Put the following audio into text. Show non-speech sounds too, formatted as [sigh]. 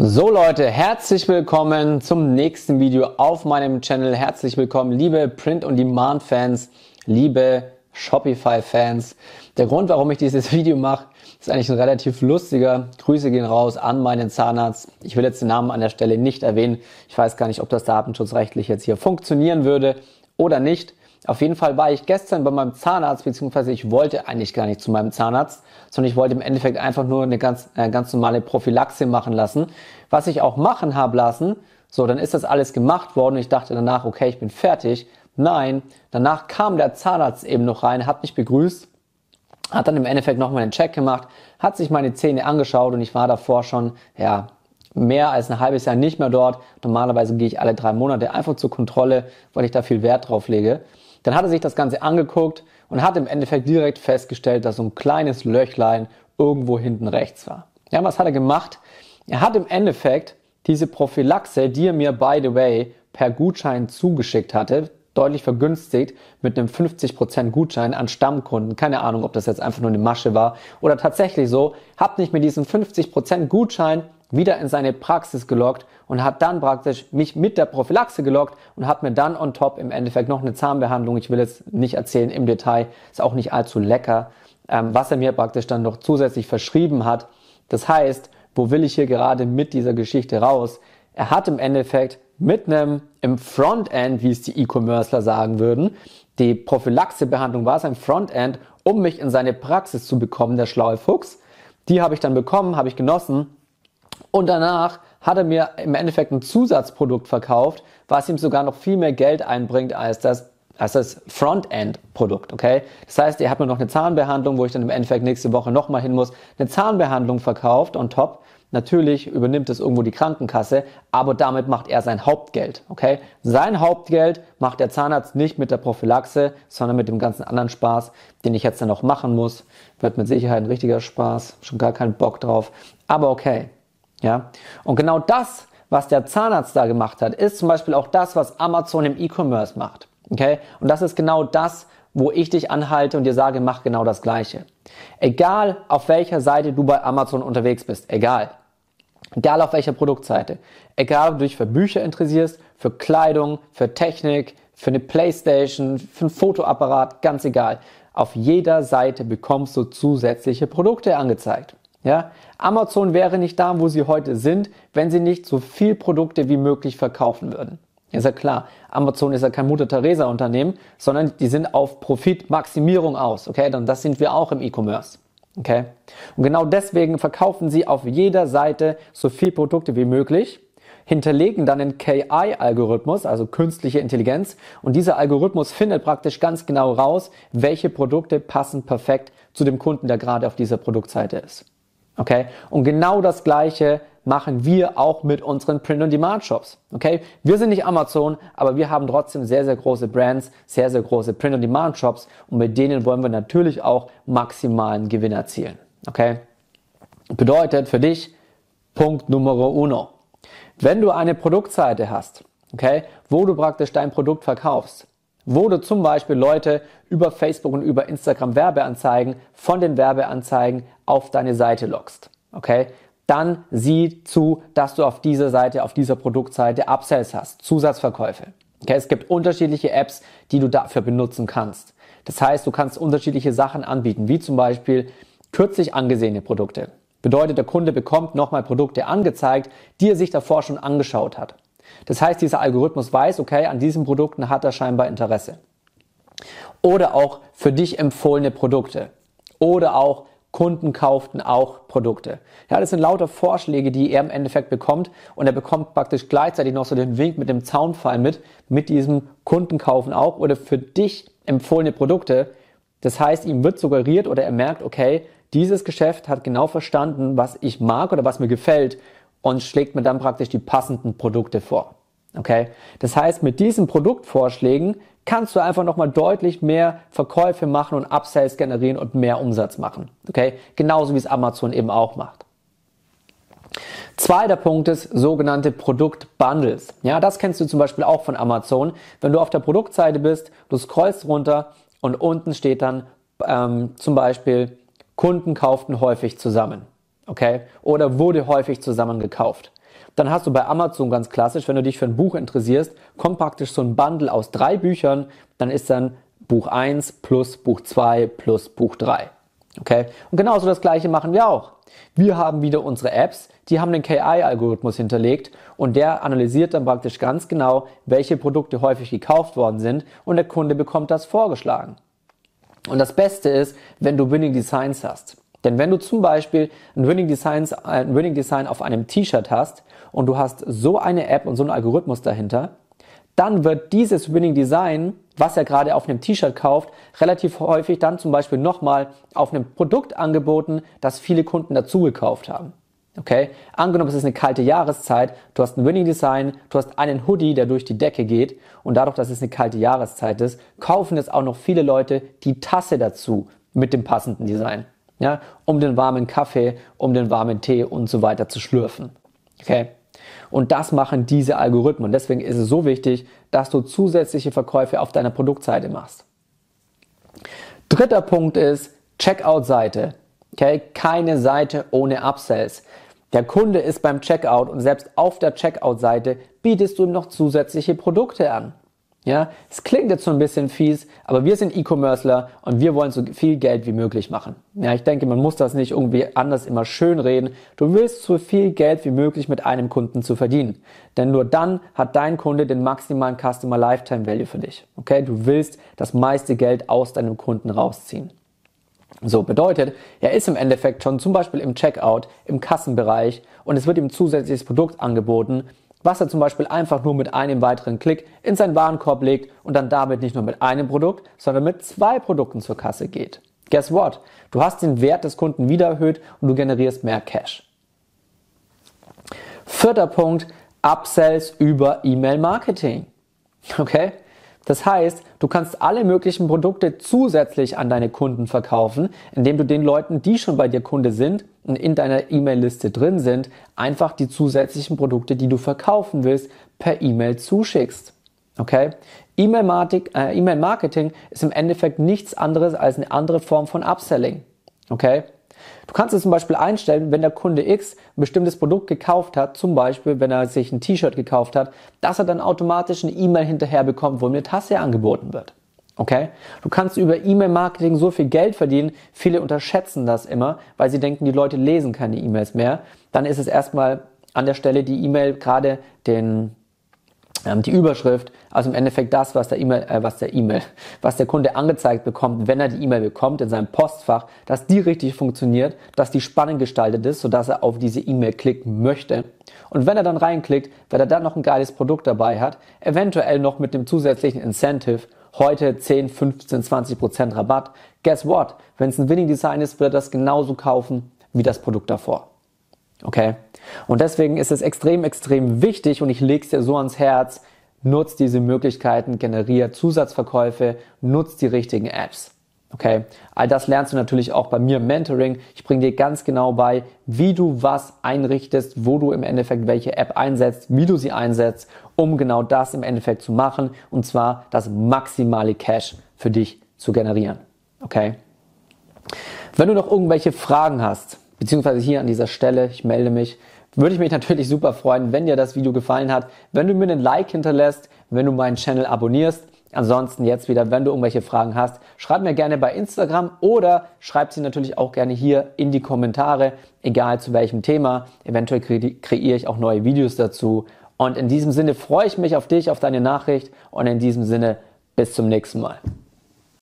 So Leute, herzlich willkommen zum nächsten Video auf meinem Channel. Herzlich willkommen, liebe Print- und Demand-Fans, liebe Shopify-Fans. Der Grund, warum ich dieses [laughs] Video mache, ist eigentlich ein relativ lustiger. Grüße gehen raus an meinen Zahnarzt. Ich will jetzt den Namen an der Stelle nicht erwähnen. Ich weiß gar nicht, ob das datenschutzrechtlich jetzt hier funktionieren würde oder nicht. Auf jeden Fall war ich gestern bei meinem Zahnarzt, beziehungsweise ich wollte eigentlich gar nicht zu meinem Zahnarzt, sondern ich wollte im Endeffekt einfach nur eine ganz, äh, ganz normale Prophylaxe machen lassen. Was ich auch machen habe lassen, so, dann ist das alles gemacht worden. Ich dachte danach, okay, ich bin fertig. Nein, danach kam der Zahnarzt eben noch rein, hat mich begrüßt, hat dann im Endeffekt nochmal einen Check gemacht, hat sich meine Zähne angeschaut und ich war davor schon, ja, mehr als ein halbes Jahr nicht mehr dort. Normalerweise gehe ich alle drei Monate einfach zur Kontrolle, weil ich da viel Wert drauf lege. Dann hat er sich das Ganze angeguckt und hat im Endeffekt direkt festgestellt, dass so ein kleines Löchlein irgendwo hinten rechts war. Ja, was hat er gemacht? Er hat im Endeffekt diese Prophylaxe, die er mir, by the way, per Gutschein zugeschickt hatte, deutlich vergünstigt mit einem 50% Gutschein an Stammkunden. Keine Ahnung, ob das jetzt einfach nur eine Masche war oder tatsächlich so. Hat nicht mit diesem 50% Gutschein wieder in seine Praxis gelockt und hat dann praktisch mich mit der Prophylaxe gelockt und hat mir dann on top im Endeffekt noch eine Zahnbehandlung, ich will jetzt nicht erzählen im Detail, ist auch nicht allzu lecker, ähm, was er mir praktisch dann noch zusätzlich verschrieben hat. Das heißt, wo will ich hier gerade mit dieser Geschichte raus? Er hat im Endeffekt mit einem im Frontend, wie es die E-Commercer sagen würden, die Prophylaxebehandlung war sein Frontend, um mich in seine Praxis zu bekommen, der schlaue Fuchs. Die habe ich dann bekommen, habe ich genossen und danach hat er mir im Endeffekt ein Zusatzprodukt verkauft, was ihm sogar noch viel mehr Geld einbringt als das als das Frontend-Produkt, okay? Das heißt, er hat mir noch eine Zahnbehandlung, wo ich dann im Endeffekt nächste Woche nochmal hin muss, eine Zahnbehandlung verkauft on top. Natürlich übernimmt es irgendwo die Krankenkasse, aber damit macht er sein Hauptgeld, okay? Sein Hauptgeld macht der Zahnarzt nicht mit der Prophylaxe, sondern mit dem ganzen anderen Spaß, den ich jetzt dann noch machen muss. Wird mit Sicherheit ein richtiger Spaß, schon gar keinen Bock drauf, aber okay. Ja? Und genau das, was der Zahnarzt da gemacht hat, ist zum Beispiel auch das, was Amazon im E-Commerce macht. Okay? Und das ist genau das, wo ich dich anhalte und dir sage, mach genau das Gleiche. Egal auf welcher Seite du bei Amazon unterwegs bist, egal. Egal auf welcher Produktseite. Egal, ob du dich für Bücher interessierst, für Kleidung, für Technik, für eine Playstation, für ein Fotoapparat, ganz egal. Auf jeder Seite bekommst du zusätzliche Produkte angezeigt. Ja? Amazon wäre nicht da, wo sie heute sind, wenn sie nicht so viel Produkte wie möglich verkaufen würden. Ist ja klar. Amazon ist ja kein Mutter Teresa Unternehmen, sondern die sind auf Profitmaximierung aus. Okay, dann das sind wir auch im E-Commerce. Okay. Und genau deswegen verkaufen sie auf jeder Seite so viel Produkte wie möglich, hinterlegen dann einen KI-Algorithmus, also künstliche Intelligenz, und dieser Algorithmus findet praktisch ganz genau raus, welche Produkte passen perfekt zu dem Kunden, der gerade auf dieser Produktseite ist. Okay? Und genau das Gleiche machen wir auch mit unseren Print-on-Demand-Shops. Okay? Wir sind nicht Amazon, aber wir haben trotzdem sehr, sehr große Brands, sehr, sehr große Print-on-Demand-Shops und mit denen wollen wir natürlich auch maximalen Gewinn erzielen. Okay? Bedeutet für dich Punkt Nummer uno. Wenn du eine Produktseite hast, okay, wo du praktisch dein Produkt verkaufst, wo du zum Beispiel Leute über Facebook und über Instagram Werbeanzeigen von den Werbeanzeigen auf deine Seite lockst. Okay? Dann sieh zu, dass du auf dieser Seite, auf dieser Produktseite Upsells hast, Zusatzverkäufe. Okay? Es gibt unterschiedliche Apps, die du dafür benutzen kannst. Das heißt, du kannst unterschiedliche Sachen anbieten, wie zum Beispiel kürzlich angesehene Produkte. Bedeutet, der Kunde bekommt nochmal Produkte angezeigt, die er sich davor schon angeschaut hat. Das heißt, dieser Algorithmus weiß, okay, an diesen Produkten hat er scheinbar Interesse. Oder auch für dich empfohlene Produkte. Oder auch Kunden kauften auch Produkte. Ja, das sind lauter Vorschläge, die er im Endeffekt bekommt und er bekommt praktisch gleichzeitig noch so den Wink mit dem Zaunfall mit, mit diesem Kunden kaufen auch oder für dich empfohlene Produkte. Das heißt, ihm wird suggeriert oder er merkt, okay, dieses Geschäft hat genau verstanden, was ich mag oder was mir gefällt und schlägt mir dann praktisch die passenden Produkte vor. Okay? Das heißt, mit diesen Produktvorschlägen kannst du einfach nochmal deutlich mehr Verkäufe machen und Upsells generieren und mehr Umsatz machen. Okay? Genauso wie es Amazon eben auch macht. Zweiter Punkt ist sogenannte Produktbundles. Ja, das kennst du zum Beispiel auch von Amazon. Wenn du auf der Produktseite bist, du scrollst runter und unten steht dann ähm, zum Beispiel Kunden kauften häufig zusammen. Okay? Oder wurde häufig zusammen gekauft. Dann hast du bei Amazon ganz klassisch, wenn du dich für ein Buch interessierst, kommt praktisch so ein Bundle aus drei Büchern, dann ist dann Buch 1 plus Buch 2 plus Buch 3. Okay? Und genauso das gleiche machen wir auch. Wir haben wieder unsere Apps, die haben den KI-Algorithmus hinterlegt und der analysiert dann praktisch ganz genau, welche Produkte häufig gekauft worden sind und der Kunde bekommt das vorgeschlagen. Und das Beste ist, wenn du Winning Designs hast. Denn wenn du zum Beispiel ein Winning, Designs, ein Winning Design auf einem T-Shirt hast und du hast so eine App und so einen Algorithmus dahinter, dann wird dieses Winning Design, was er gerade auf einem T-Shirt kauft, relativ häufig dann zum Beispiel nochmal auf einem Produkt angeboten, das viele Kunden dazu gekauft haben. Okay? Angenommen, es ist eine kalte Jahreszeit, du hast ein Winning Design, du hast einen Hoodie, der durch die Decke geht und dadurch, dass es eine kalte Jahreszeit ist, kaufen jetzt auch noch viele Leute die Tasse dazu mit dem passenden Design. Ja? Um den warmen Kaffee, um den warmen Tee und so weiter zu schlürfen. Okay? Und das machen diese Algorithmen. Deswegen ist es so wichtig, dass du zusätzliche Verkäufe auf deiner Produktseite machst. Dritter Punkt ist Checkout-Seite. Okay? Keine Seite ohne Upsells. Der Kunde ist beim Checkout und selbst auf der Checkout-Seite bietest du ihm noch zusätzliche Produkte an. Ja, es klingt jetzt so ein bisschen fies, aber wir sind E-Commercer und wir wollen so viel Geld wie möglich machen. Ja, ich denke, man muss das nicht irgendwie anders immer schön reden. Du willst so viel Geld wie möglich mit einem Kunden zu verdienen. Denn nur dann hat dein Kunde den maximalen Customer Lifetime Value für dich. Okay? Du willst das meiste Geld aus deinem Kunden rausziehen. So bedeutet, er ist im Endeffekt schon zum Beispiel im Checkout, im Kassenbereich und es wird ihm zusätzliches Produkt angeboten, was er zum Beispiel einfach nur mit einem weiteren Klick in seinen Warenkorb legt und dann damit nicht nur mit einem Produkt, sondern mit zwei Produkten zur Kasse geht. Guess what? Du hast den Wert des Kunden wieder erhöht und du generierst mehr Cash. Vierter Punkt, Upsells über E-Mail-Marketing. Okay? Das heißt, du kannst alle möglichen Produkte zusätzlich an deine Kunden verkaufen, indem du den Leuten, die schon bei dir Kunde sind und in deiner E-Mail-Liste drin sind, einfach die zusätzlichen Produkte, die du verkaufen willst, per E-Mail zuschickst. Okay? E-Mail-Marketing äh, ist im Endeffekt nichts anderes als eine andere Form von Upselling. Okay? Du kannst es zum Beispiel einstellen, wenn der Kunde X ein bestimmtes Produkt gekauft hat, zum Beispiel wenn er sich ein T-Shirt gekauft hat, dass er dann automatisch eine E-Mail hinterher bekommt, wo ihm eine Tasse angeboten wird. Okay? Du kannst über E-Mail-Marketing so viel Geld verdienen. Viele unterschätzen das immer, weil sie denken, die Leute lesen keine E-Mails mehr. Dann ist es erstmal an der Stelle die E-Mail gerade den die Überschrift, also im Endeffekt das, was der E-Mail, äh, was der E-Mail, [laughs] was der Kunde angezeigt bekommt, wenn er die E-Mail bekommt in seinem Postfach, dass die richtig funktioniert, dass die spannend gestaltet ist, sodass er auf diese E-Mail klicken möchte. Und wenn er dann reinklickt, wenn er dann noch ein geiles Produkt dabei hat, eventuell noch mit dem zusätzlichen Incentive, heute 10, 15, 20 Prozent Rabatt, guess what? Wenn es ein Winning Design ist, wird er das genauso kaufen wie das Produkt davor. Okay? Und deswegen ist es extrem, extrem wichtig und ich lege es dir so ans Herz, nutzt diese Möglichkeiten, generiert Zusatzverkäufe, nutzt die richtigen Apps. Okay, all das lernst du natürlich auch bei mir im Mentoring. Ich bringe dir ganz genau bei, wie du was einrichtest, wo du im Endeffekt welche App einsetzt, wie du sie einsetzt, um genau das im Endeffekt zu machen und zwar das maximale Cash für dich zu generieren. Okay? Wenn du noch irgendwelche Fragen hast, beziehungsweise hier an dieser Stelle, ich melde mich, würde ich mich [laughs] natürlich super freuen, wenn dir das Video gefallen hat, wenn du mir einen Like hinterlässt, wenn du meinen Channel abonnierst. Ansonsten jetzt wieder, wenn du irgendwelche Fragen hast, schreib mir gerne bei Instagram oder schreib sie natürlich auch gerne hier in die Kommentare, egal zu welchem Thema. Eventuell kreiere ich auch neue Videos dazu. Und in diesem Sinne freue ich mich auf dich, auf deine Nachricht und in diesem Sinne bis zum nächsten Mal.